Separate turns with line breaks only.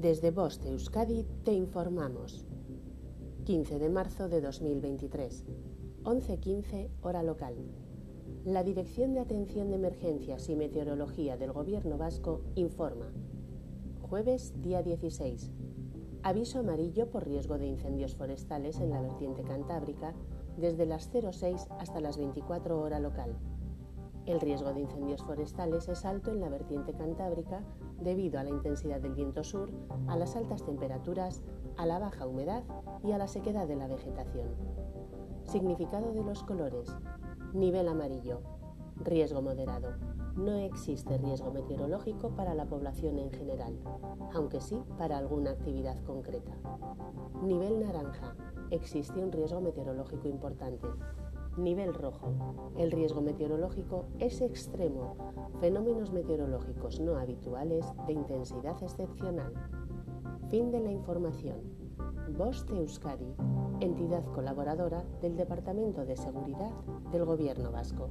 Desde Voz de Euskadi te informamos. 15 de marzo de 2023, 11.15 hora local. La Dirección de Atención de Emergencias y Meteorología del Gobierno Vasco informa. Jueves, día 16. Aviso amarillo por riesgo de incendios forestales en la vertiente cantábrica desde las 06 hasta las 24 hora local. El riesgo de incendios forestales es alto en la vertiente cantábrica debido a la intensidad del viento sur, a las altas temperaturas, a la baja humedad y a la sequedad de la vegetación. Significado de los colores. Nivel amarillo. Riesgo moderado. No existe riesgo meteorológico para la población en general, aunque sí para alguna actividad concreta. Nivel naranja. Existe un riesgo meteorológico importante. Nivel rojo. El riesgo meteorológico es extremo. Fenómenos meteorológicos no habituales de intensidad excepcional. Fin de la información. De Euskadi, entidad colaboradora del Departamento de Seguridad del Gobierno Vasco.